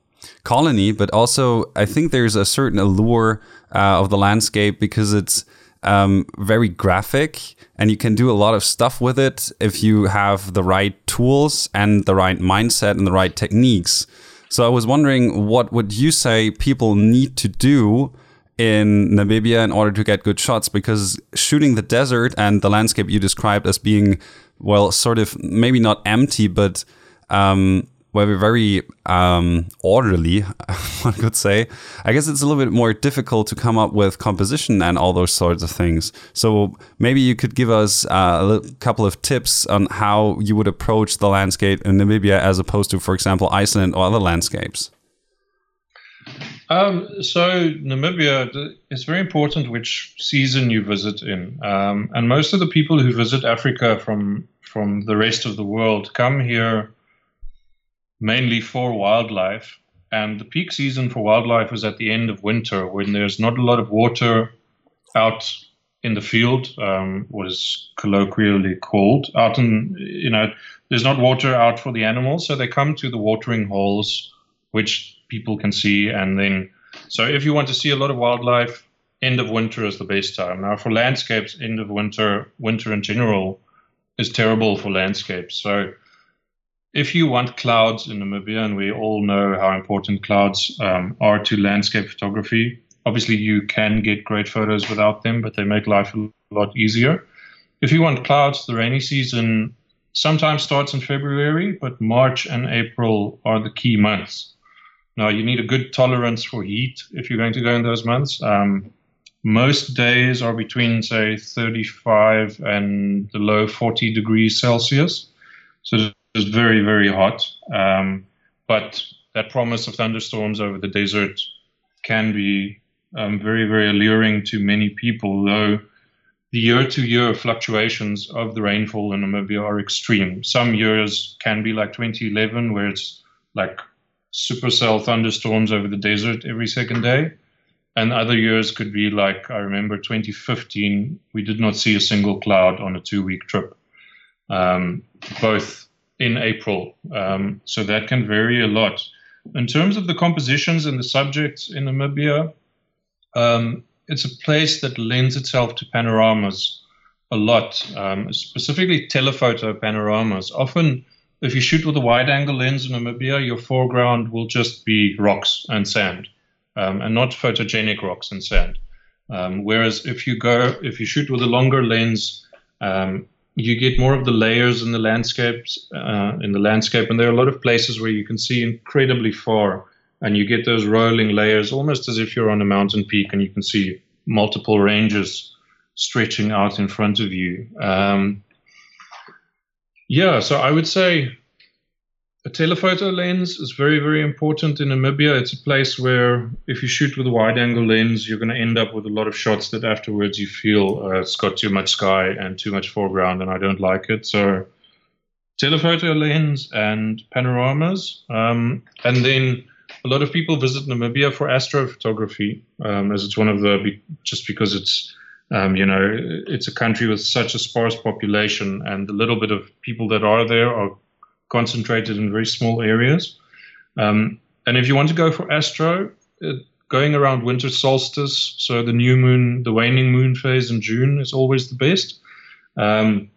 colony, but also I think there's a certain allure uh, of the landscape because it's um, very graphic and you can do a lot of stuff with it if you have the right tools and the right mindset and the right techniques. So I was wondering, what would you say people need to do in Namibia in order to get good shots? Because shooting the desert and the landscape you described as being, well, sort of maybe not empty, but um, where we're very um, orderly, one could say. I guess it's a little bit more difficult to come up with composition and all those sorts of things. So maybe you could give us uh, a couple of tips on how you would approach the landscape in Namibia as opposed to, for example, Iceland or other landscapes. Um, so Namibia, it's very important which season you visit in, um, and most of the people who visit Africa from from the rest of the world come here mainly for wildlife. And the peak season for wildlife is at the end of winter when there's not a lot of water out in the field, um, what is colloquially called. Out in, you know, there's not water out for the animals, so they come to the watering holes, which people can see. And then, so if you want to see a lot of wildlife, end of winter is the best time. Now, for landscapes, end of winter, winter in general, is terrible for landscapes. So if you want clouds in Namibia, and we all know how important clouds um, are to landscape photography, obviously you can get great photos without them, but they make life a lot easier. If you want clouds, the rainy season sometimes starts in February, but March and April are the key months. Now, you need a good tolerance for heat if you're going to go in those months. Um, most days are between, say, 35 and the low 40 degrees Celsius. So was very, very hot. Um, but that promise of thunderstorms over the desert can be um, very, very alluring to many people, though the year to year fluctuations of the rainfall in Namibia are extreme. Some years can be like 2011, where it's like supercell thunderstorms over the desert every second day. And other years could be like, I remember 2015, we did not see a single cloud on a two week trip. Um, both in April. Um, so that can vary a lot. In terms of the compositions and the subjects in Namibia, um, it's a place that lends itself to panoramas a lot, um, specifically telephoto panoramas. Often, if you shoot with a wide angle lens in Namibia, your foreground will just be rocks and sand, um, and not photogenic rocks and sand. Um, whereas if you go, if you shoot with a longer lens, um, you get more of the layers in the landscapes uh, in the landscape. And there are a lot of places where you can see incredibly far and you get those rolling layers almost as if you're on a mountain peak and you can see multiple ranges stretching out in front of you. Um, yeah so i would say a telephoto lens is very, very important in Namibia. It's a place where if you shoot with a wide angle lens, you're going to end up with a lot of shots that afterwards you feel uh, it's got too much sky and too much foreground, and I don't like it. So, telephoto lens and panoramas. Um, and then a lot of people visit Namibia for astrophotography, um, as it's one of the, just because it's um, you know, it's a country with such a sparse population, and the little bit of people that are there are concentrated in very small areas. Um, and if you want to go for astro, uh, going around winter solstice, so the new moon, the waning moon phase in June is always the best. Um,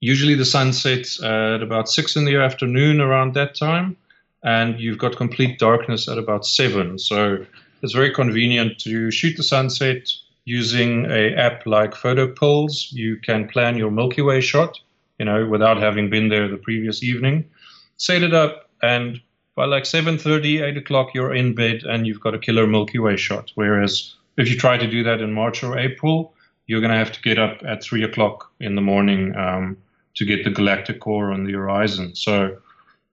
usually the sun sets at about six in the afternoon around that time, and you've got complete darkness at about seven. So it's very convenient to shoot the sunset using a app like PhotoPills. You can plan your Milky Way shot you know, without having been there the previous evening. Set it up, and by like 7.30, 8 o'clock, you're in bed and you've got a killer Milky Way shot. Whereas if you try to do that in March or April, you're going to have to get up at 3 o'clock in the morning um, to get the galactic core on the horizon. So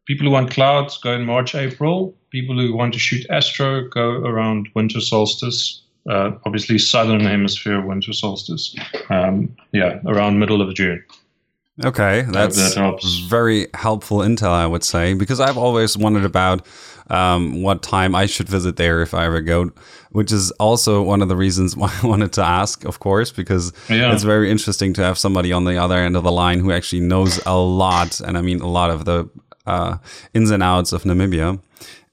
people who want clouds go in March, April. People who want to shoot astro go around winter solstice. Uh, obviously, southern hemisphere winter solstice. Um, yeah, around middle of June. Okay, that's that very helpful intel, I would say, because I've always wondered about um, what time I should visit there if I ever go, which is also one of the reasons why I wanted to ask, of course, because yeah. it's very interesting to have somebody on the other end of the line who actually knows a lot, and I mean a lot of the uh, ins and outs of Namibia.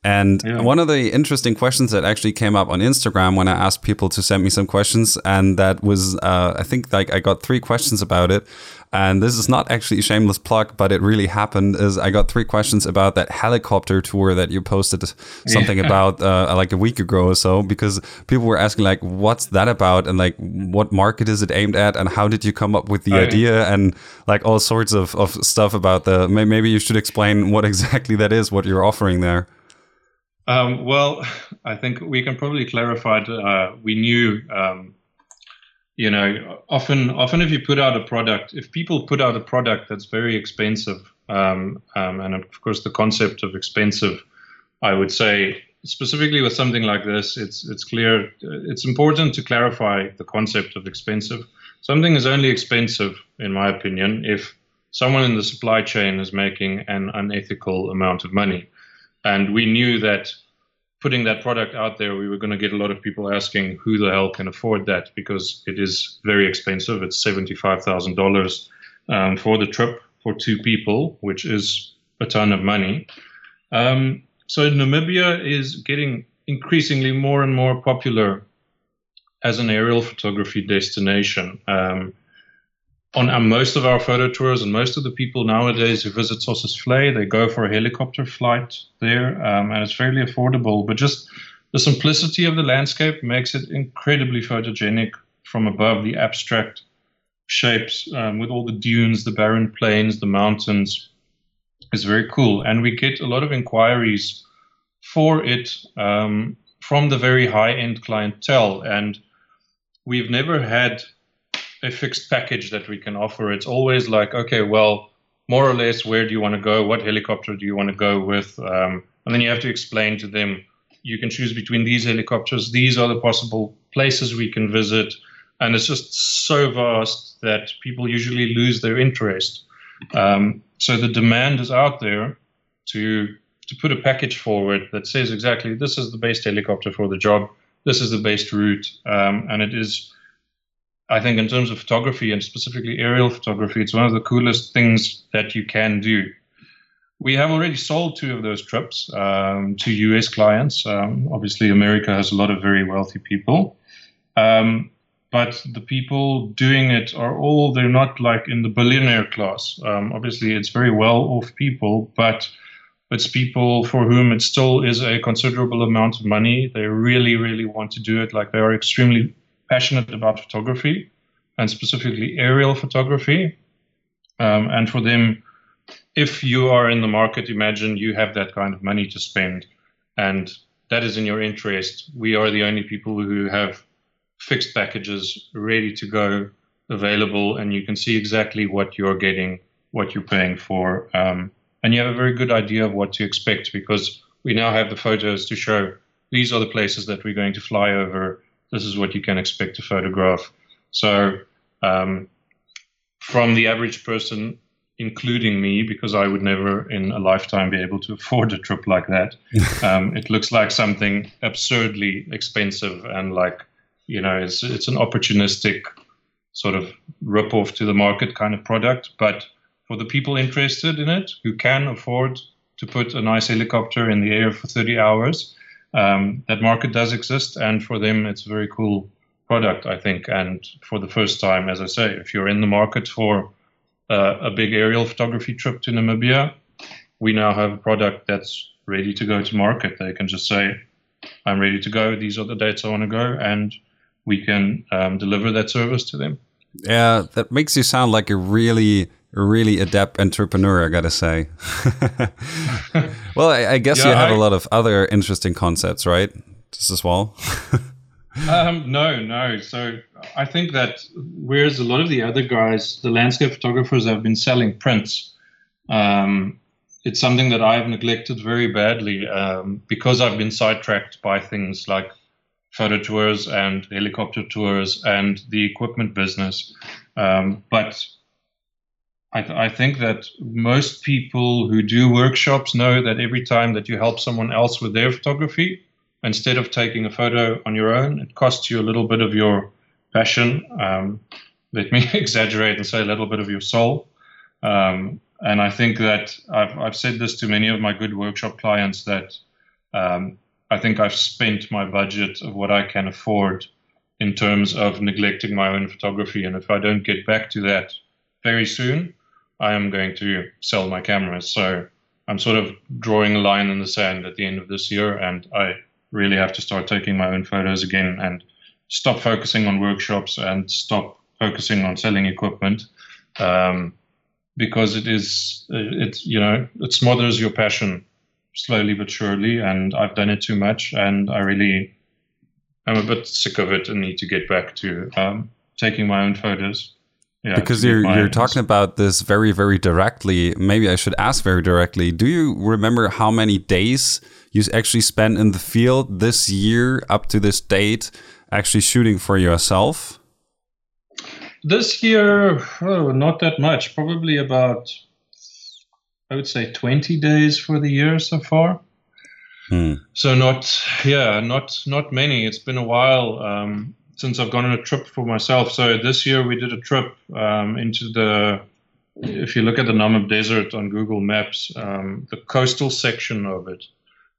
And yeah. one of the interesting questions that actually came up on Instagram when I asked people to send me some questions, and that was, uh, I think, like I got three questions about it. And this is not actually a shameless plug, but it really happened. Is I got three questions about that helicopter tour that you posted something yeah. about uh, like a week ago or so, because people were asking like, "What's that about?" and like, "What market is it aimed at?" and how did you come up with the oh, idea? Yeah. and like all sorts of, of stuff about the. Maybe you should explain what exactly that is, what you're offering there. Um, well, I think we can probably clarify. Uh, we knew um, you know, often often if you put out a product, if people put out a product that's very expensive, um, um, and of course the concept of expensive, I would say specifically with something like this, it's it's clear. It's important to clarify the concept of expensive. Something is only expensive, in my opinion, if someone in the supply chain is making an unethical amount of money, and we knew that putting that product out there, we were going to get a lot of people asking who the hell can afford that because it is very expensive. It's $75,000 um, for the trip for two people, which is a ton of money. Um, so Namibia is getting increasingly more and more popular as an aerial photography destination. Um, on, most of our photo tours and most of the people nowadays who visit Sossusvlei, they go for a helicopter flight there, um, and it's fairly affordable. But just the simplicity of the landscape makes it incredibly photogenic from above. The abstract shapes um, with all the dunes, the barren plains, the mountains is very cool, and we get a lot of inquiries for it um, from the very high-end clientele, and we've never had a fixed package that we can offer. It's always like, okay, well, more or less, where do you want to go? What helicopter do you want to go with? Um, and then you have to explain to them, you can choose between these helicopters. These are the possible places we can visit. And it's just so vast that people usually lose their interest. Um, so the demand is out there to to put a package forward that says exactly this is the best helicopter for the job, this is the best route, um, and it is I think in terms of photography and specifically aerial photography, it's one of the coolest things that you can do. We have already sold two of those trips um, to US clients. Um, obviously, America has a lot of very wealthy people. Um, but the people doing it are all, they're not like in the billionaire class. Um, obviously, it's very well off people, but it's people for whom it still is a considerable amount of money. They really, really want to do it. Like they are extremely passionate about photography and specifically aerial photography. Um, and for them, if you are in the market, imagine you have that kind of money to spend and that is in your interest. We are the only people who have fixed packages ready to go available and you can see exactly what you're getting, what you're paying for. Um, and you have a very good idea of what to expect because we now have the photos to show these are the places that we're going to fly over. This is what you can expect to photograph. So, um, from the average person, including me, because I would never in a lifetime be able to afford a trip like that, um, it looks like something absurdly expensive and like, you know, it's, it's an opportunistic sort of rip off to the market kind of product. But for the people interested in it who can afford to put a nice helicopter in the air for 30 hours, um, that market does exist, and for them, it's a very cool product, I think. And for the first time, as I say, if you're in the market for uh, a big aerial photography trip to Namibia, we now have a product that's ready to go to market. They can just say, I'm ready to go. These are the dates I want to go. And we can um, deliver that service to them. Yeah, that makes you sound like a really really adept entrepreneur, I gotta say. well, I, I guess yeah, you have I, a lot of other interesting concepts, right? Just as well. um, no, no. So I think that whereas a lot of the other guys, the landscape photographers, have been selling prints, um, it's something that I've neglected very badly um, because I've been sidetracked by things like photo tours and helicopter tours and the equipment business. Um, but I, th- I, think that most people who do workshops know that every time that you help someone else with their photography, instead of taking a photo on your own, it costs you a little bit of your passion. Um, let me exaggerate and say a little bit of your soul. Um, and I think that I've, I've, said this to many of my good workshop clients that um, I think I've spent my budget of what I can afford in terms of neglecting my own photography. And if I don't get back to that very soon, I am going to sell my cameras. So I'm sort of drawing a line in the sand at the end of this year, and I really have to start taking my own photos again and stop focusing on workshops and stop focusing on selling equipment um, because it is it you know it smothers your passion slowly but surely and I've done it too much and I really I'm a bit sick of it and need to get back to um, taking my own photos yeah, because you're you're talking about this very very directly. Maybe I should ask very directly. Do you remember how many days you actually spent in the field this year up to this date, actually shooting for yourself? This year, oh, not that much. Probably about, I would say, twenty days for the year so far. Hmm. So not, yeah, not not many. It's been a while. Um, since I've gone on a trip for myself. So this year we did a trip um, into the. If you look at the Namib Desert on Google Maps, um, the coastal section of it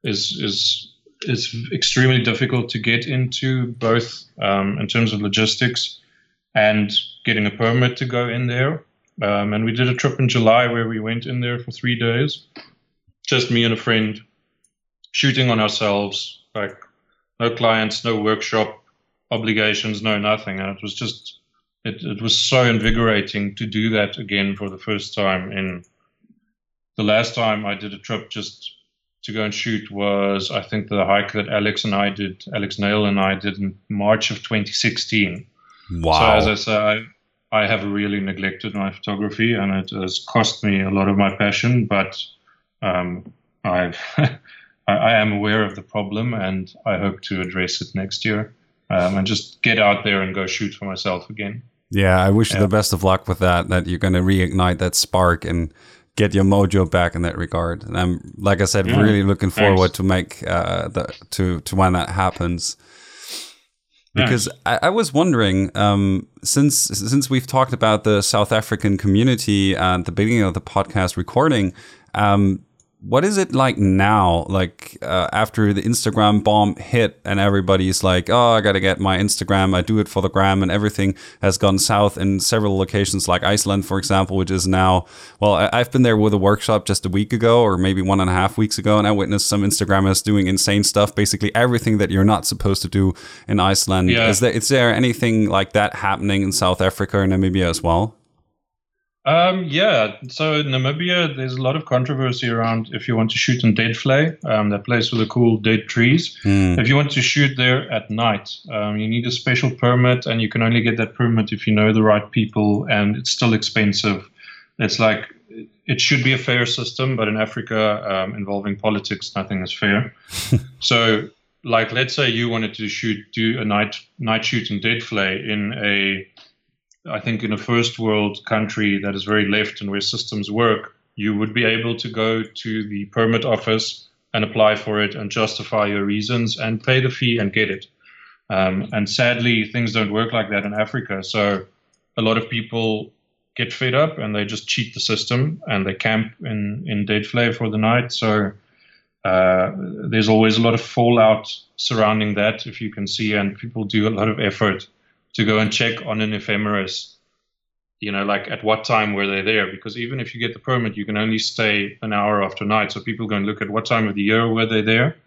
is is is extremely difficult to get into, both um, in terms of logistics and getting a permit to go in there. Um, and we did a trip in July where we went in there for three days, just me and a friend, shooting on ourselves, like no clients, no workshop, obligations, no nothing. And it was just, it, it was so invigorating to do that again for the first time. In the last time I did a trip just to go and shoot was, I think, the hike that Alex and I did, Alex Nail and I did in March of 2016. Wow. So as I say, I, I have really neglected my photography and it has cost me a lot of my passion, but um, I've I am aware of the problem and I hope to address it next year um, and just get out there and go shoot for myself again. Yeah, I wish yeah. you the best of luck with that. That you're going to reignite that spark and get your mojo back in that regard. And I'm, like I said, yeah. really looking forward Thanks. to make uh, the to to when that happens. Because I, I, was wondering, um, since since we've talked about the South African community at the beginning of the podcast recording, um, what is it like now? Like uh, after the instagram bomb hit and everybody's like oh i gotta get my instagram. I do it for the gram and everything has gone south in several locations like iceland for example which is now well I- have been there with a workshop just a week ago or maybe one and a half weeks ago and i witnessed some instagrammers doing insane stuff basically everything that you're not supposed to do in iceland. Yeah. is there is there anything like that happening in south africa or namibia as well um, yeah, so in Namibia, there's a lot of controversy around if you want to shoot in Deadvlei, um, that place with the cool dead trees. Mm. If you want to shoot there at night, um, you need a special permit, and you can only get that permit if you know the right people, and it's still expensive. It's like it should be a fair system, but in Africa, um, involving politics, nothing is fair. so, like, let's say you wanted to shoot, do a night night shoot in Deadvlei in a, I think, in a first world country that is very left and where systems work, you would be able to go to the permit office and apply for it and justify your reasons and pay the fee and get it. Um, and sadly, things don't work like that in Africa. So a lot of people get fed up and they just cheat the system and they camp in in Deadvlei for the night. So uh, there's always a lot of fallout surrounding that, if you can see, and people do a lot of effort to go and check on an ephemeris. You know, like at what time were they there? Because even if you get the permit, you can only stay an hour after night. So people go and look at what time of the year were they there,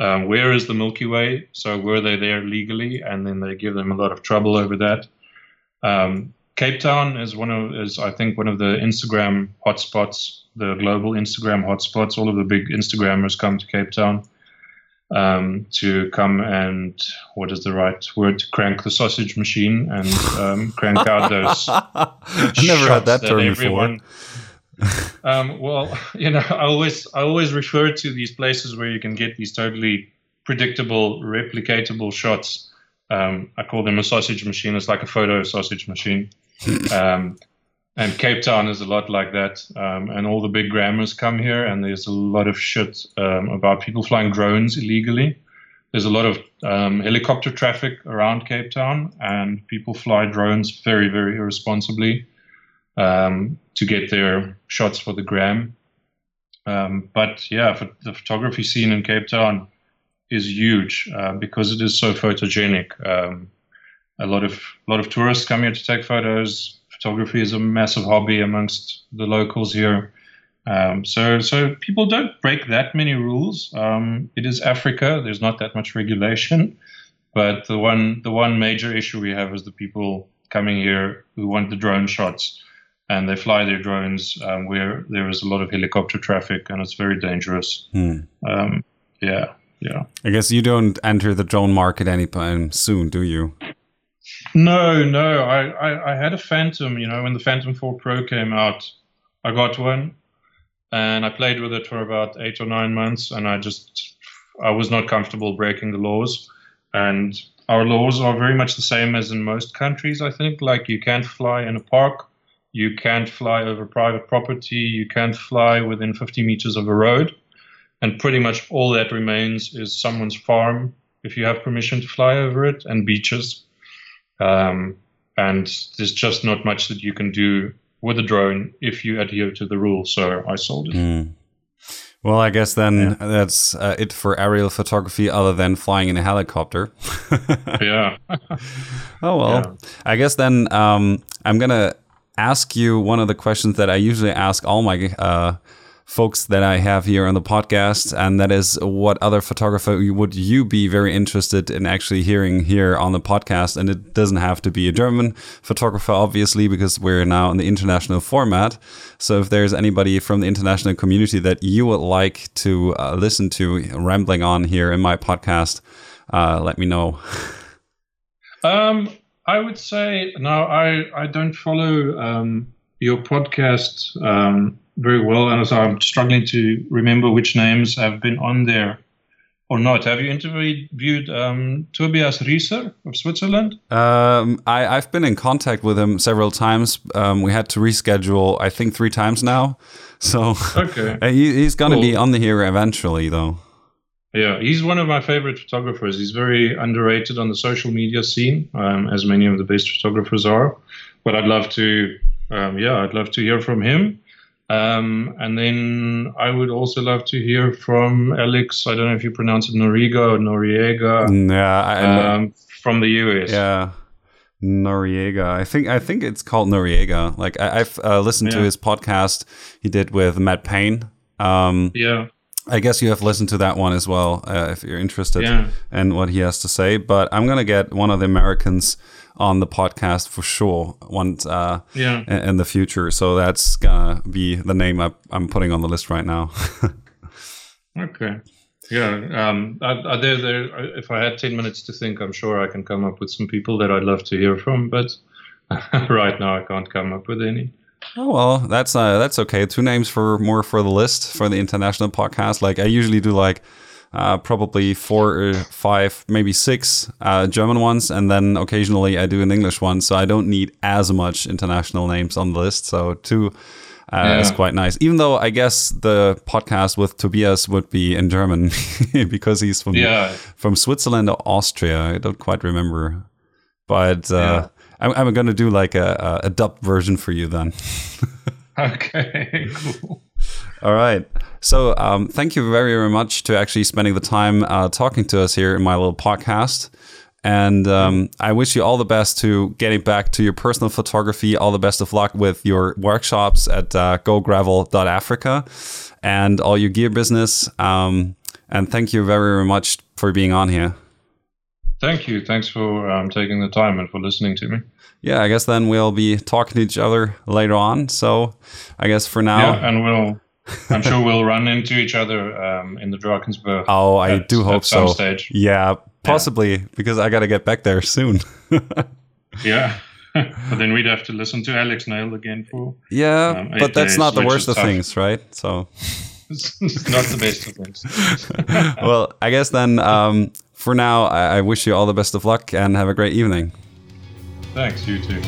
um, where is the Milky Way? So were they there legally? And then they give them a lot of trouble over that. Um, Cape Town is one of is I think one of the Instagram hotspots, the global Instagram hotspots. All of the big Instagrammers come to Cape Town um, to come and what is the right word to crank the sausage machine and um, crank out those. I never had that, term everyone, before. um, well, you know, I always I always refer to these places where you can get these totally predictable, replicatable shots. Um, I call them a sausage machine. It's like a photo sausage machine. and Cape Town is a lot like that. Um, and all the big grammars come here, and there's a lot of shit um, about people flying drones illegally. There's a lot of um, helicopter traffic around Cape Town, and people fly drones very, very irresponsibly um, to get their shots for the gram. Um, but yeah, the photography scene in Cape Town is huge uh, because it is so photogenic. Um, a lot of a lot of tourists come here to take photos. Photography is a massive hobby amongst the locals here. Um, so so people don't break that many rules. Um, it is Africa. There's not that much regulation, but the one the one major issue we have is the people coming here who want the drone shots, and they fly their drones um, where there is a lot of helicopter traffic and it's very dangerous. Hmm. Um, yeah, yeah. I guess you don't enter the drone market anytime soon, do you? No, no. I, I, I, had a Phantom, you know, when the Phantom 4 Pro came out, I got one and I played with it for about eight or nine months and I just, I was not comfortable breaking the laws. And our laws are very much the same as in most countries, I think. Like you can't fly in a park, you can't fly over private property, you can't fly within 50 meters of a road. And pretty much all that remains is someone's farm if you have permission to fly over it and beaches um, and there's just not much that you can do with a drone if you adhere to the rules. So I sold it. Mm. Well, I guess then yeah. that's uh, it for aerial photography, other than flying in a helicopter. yeah. oh well. Yeah. I guess then um, I'm gonna ask you one of the questions that I usually ask all my uh, folks that I have here on the podcast, and that is what other photographer would you be very interested in actually hearing here on the podcast? And it doesn't have to be a German photographer, obviously, because we're now in the international format. So if there's anybody from the international community that you would like to uh, listen to rambling on here in my podcast, uh, let me know. Um, I would say no. I I don't follow um, your podcast. Um, very well, and so I'm struggling to remember which names have been on there or not. Have you interviewed um, Tobias Rieser of Switzerland? Um, I, have been in contact with him several times. Um, we had to reschedule, I think, three times now. So okay. he, he's going to cool. be on the here eventually, though. Yeah, he's one of my favorite photographers. He's very underrated on the social media scene, um, as many of the best photographers are. But I'd love to, um, yeah, I'd love to hear from him. Um, and then I would also love to hear from Alex. I don't know if you pronounce it Noriega or Noriega. Yeah, I, um, from the US. Yeah, Noriega. I think I think it's called Noriega. Like I, have uh, listened yeah. to his podcast he did with Matt Payne. Um, yeah. I guess you have listened to that one as well uh, if you're interested yeah. in what he has to say. But I'm gonna get one of the Americans on the podcast for sure once uh, yeah. in the future. So that's gonna be the name I, am putting on the list right now. okay. Yeah. Um, I, there, there, if I had 10 minutes to think, I'm sure I can come up with some people that I'd love to hear from, but right now I can't come up with any. Oh well, that's uh, that's okay. Two names for more for the list for the international podcast. Like I usually do, like uh, probably four or five, maybe six uh, German ones, and then occasionally I do an English one. So I don't need as much international names on the list. So two uh, yeah. is quite nice. Even though I guess the podcast with Tobias would be in German because he's from yeah. from Switzerland or Austria. I don't quite remember, but. Uh, yeah I'm, I'm going to do like a, a dubbed version for you then. okay, cool. All right. So, um, thank you very, very much to actually spending the time uh, talking to us here in my little podcast. And um, I wish you all the best to getting back to your personal photography. All the best of luck with your workshops at uh, gogravel.africa and all your gear business. Um, and thank you very, very much for being on here. Thank you. Thanks for um, taking the time and for listening to me. Yeah, I guess then we'll be talking to each other later on. So I guess for now. Yeah, and we'll. I'm sure we'll run into each other um, in the Drakensberg. Oh, I at, do hope so. Stage. Yeah, possibly yeah. because I got to get back there soon. yeah. but then we'd have to listen to Alex Nail again for. Yeah, um, but that's days, not the worst of tough. things, right? So. not the best of things. well, I guess then um, for now, I, I wish you all the best of luck and have a great evening. Thanks, you too.